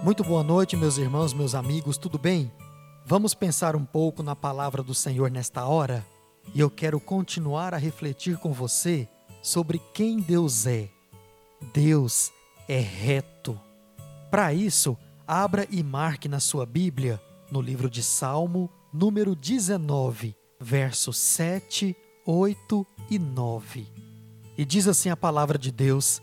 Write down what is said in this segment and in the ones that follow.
Muito boa noite, meus irmãos, meus amigos, tudo bem? Vamos pensar um pouco na palavra do Senhor nesta hora? E eu quero continuar a refletir com você sobre quem Deus é. Deus é reto. Para isso, abra e marque na sua Bíblia, no livro de Salmo, número 19, versos 7, 8 e 9. E diz assim a palavra de Deus: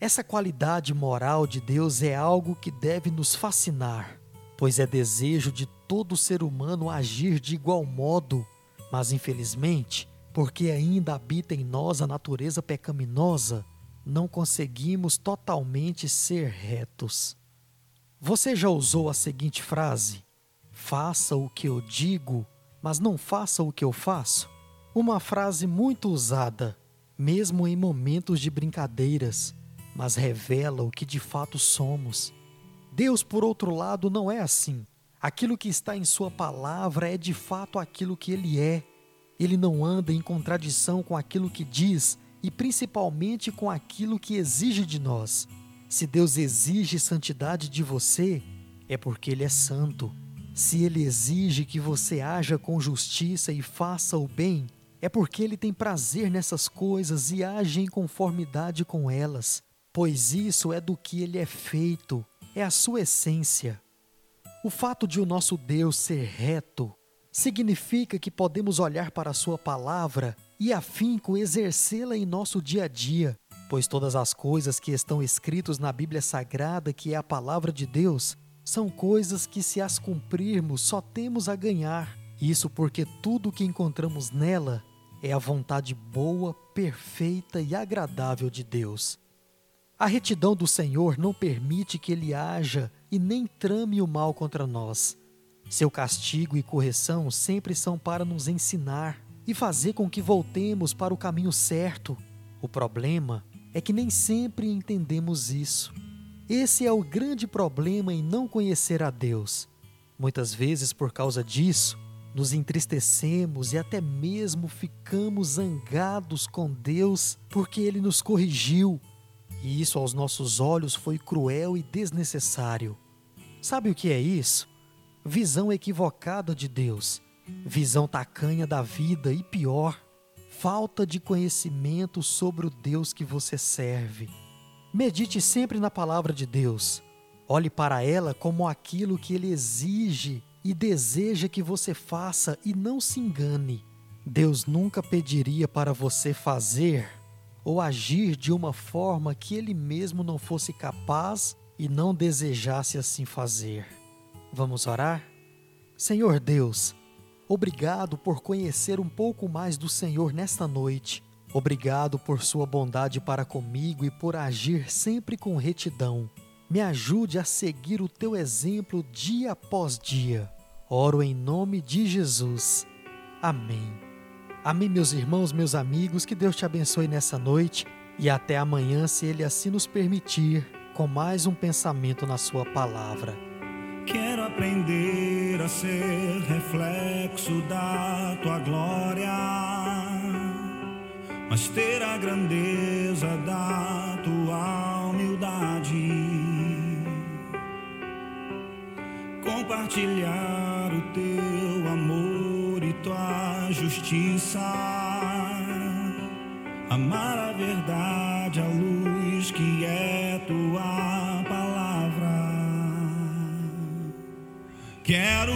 Essa qualidade moral de Deus é algo que deve nos fascinar pois é desejo de todo ser humano agir de igual modo, mas infelizmente, porque ainda habita em nós a natureza pecaminosa, não conseguimos totalmente ser retos. Você já usou a seguinte frase: Faça o que eu digo, mas não faça o que eu faço? Uma frase muito usada, mesmo em momentos de brincadeiras, mas revela o que de fato somos. Deus, por outro lado, não é assim. Aquilo que está em Sua palavra é de fato aquilo que Ele é. Ele não anda em contradição com aquilo que diz e principalmente com aquilo que exige de nós. Se Deus exige santidade de você, é porque Ele é santo. Se Ele exige que você haja com justiça e faça o bem, é porque Ele tem prazer nessas coisas e age em conformidade com elas, pois isso é do que Ele é feito é a sua essência. O fato de o nosso Deus ser reto significa que podemos olhar para a Sua palavra e, afinco, exercê-la em nosso dia a dia, pois todas as coisas que estão escritas na Bíblia Sagrada, que é a palavra de Deus, são coisas que, se as cumprirmos, só temos a ganhar. Isso porque tudo o que encontramos nela é a vontade boa, perfeita e agradável de Deus. A retidão do Senhor não permite que ele haja e nem trame o mal contra nós. Seu castigo e correção sempre são para nos ensinar e fazer com que voltemos para o caminho certo. O problema é que nem sempre entendemos isso. Esse é o grande problema em não conhecer a Deus. Muitas vezes, por causa disso, nos entristecemos e até mesmo ficamos zangados com Deus porque Ele nos corrigiu e isso aos nossos olhos foi cruel e desnecessário. Sabe o que é isso? Visão equivocada de Deus, visão tacanha da vida e pior, falta de conhecimento sobre o Deus que você serve. Medite sempre na palavra de Deus. Olhe para ela como aquilo que ele exige e deseja que você faça e não se engane. Deus nunca pediria para você fazer ou agir de uma forma que ele mesmo não fosse capaz e não desejasse assim fazer. Vamos orar? Senhor Deus, obrigado por conhecer um pouco mais do Senhor nesta noite. Obrigado por sua bondade para comigo e por agir sempre com retidão. Me ajude a seguir o teu exemplo dia após dia. Oro em nome de Jesus. Amém. Amém, meus irmãos, meus amigos, que Deus te abençoe nessa noite e até amanhã, se Ele assim nos permitir, com mais um pensamento na Sua palavra. Quero aprender a ser reflexo da tua glória, mas ter a grandeza da tua humildade. Compartilhar o teu amor tua justiça, amar a verdade, a luz que é tua palavra. Quero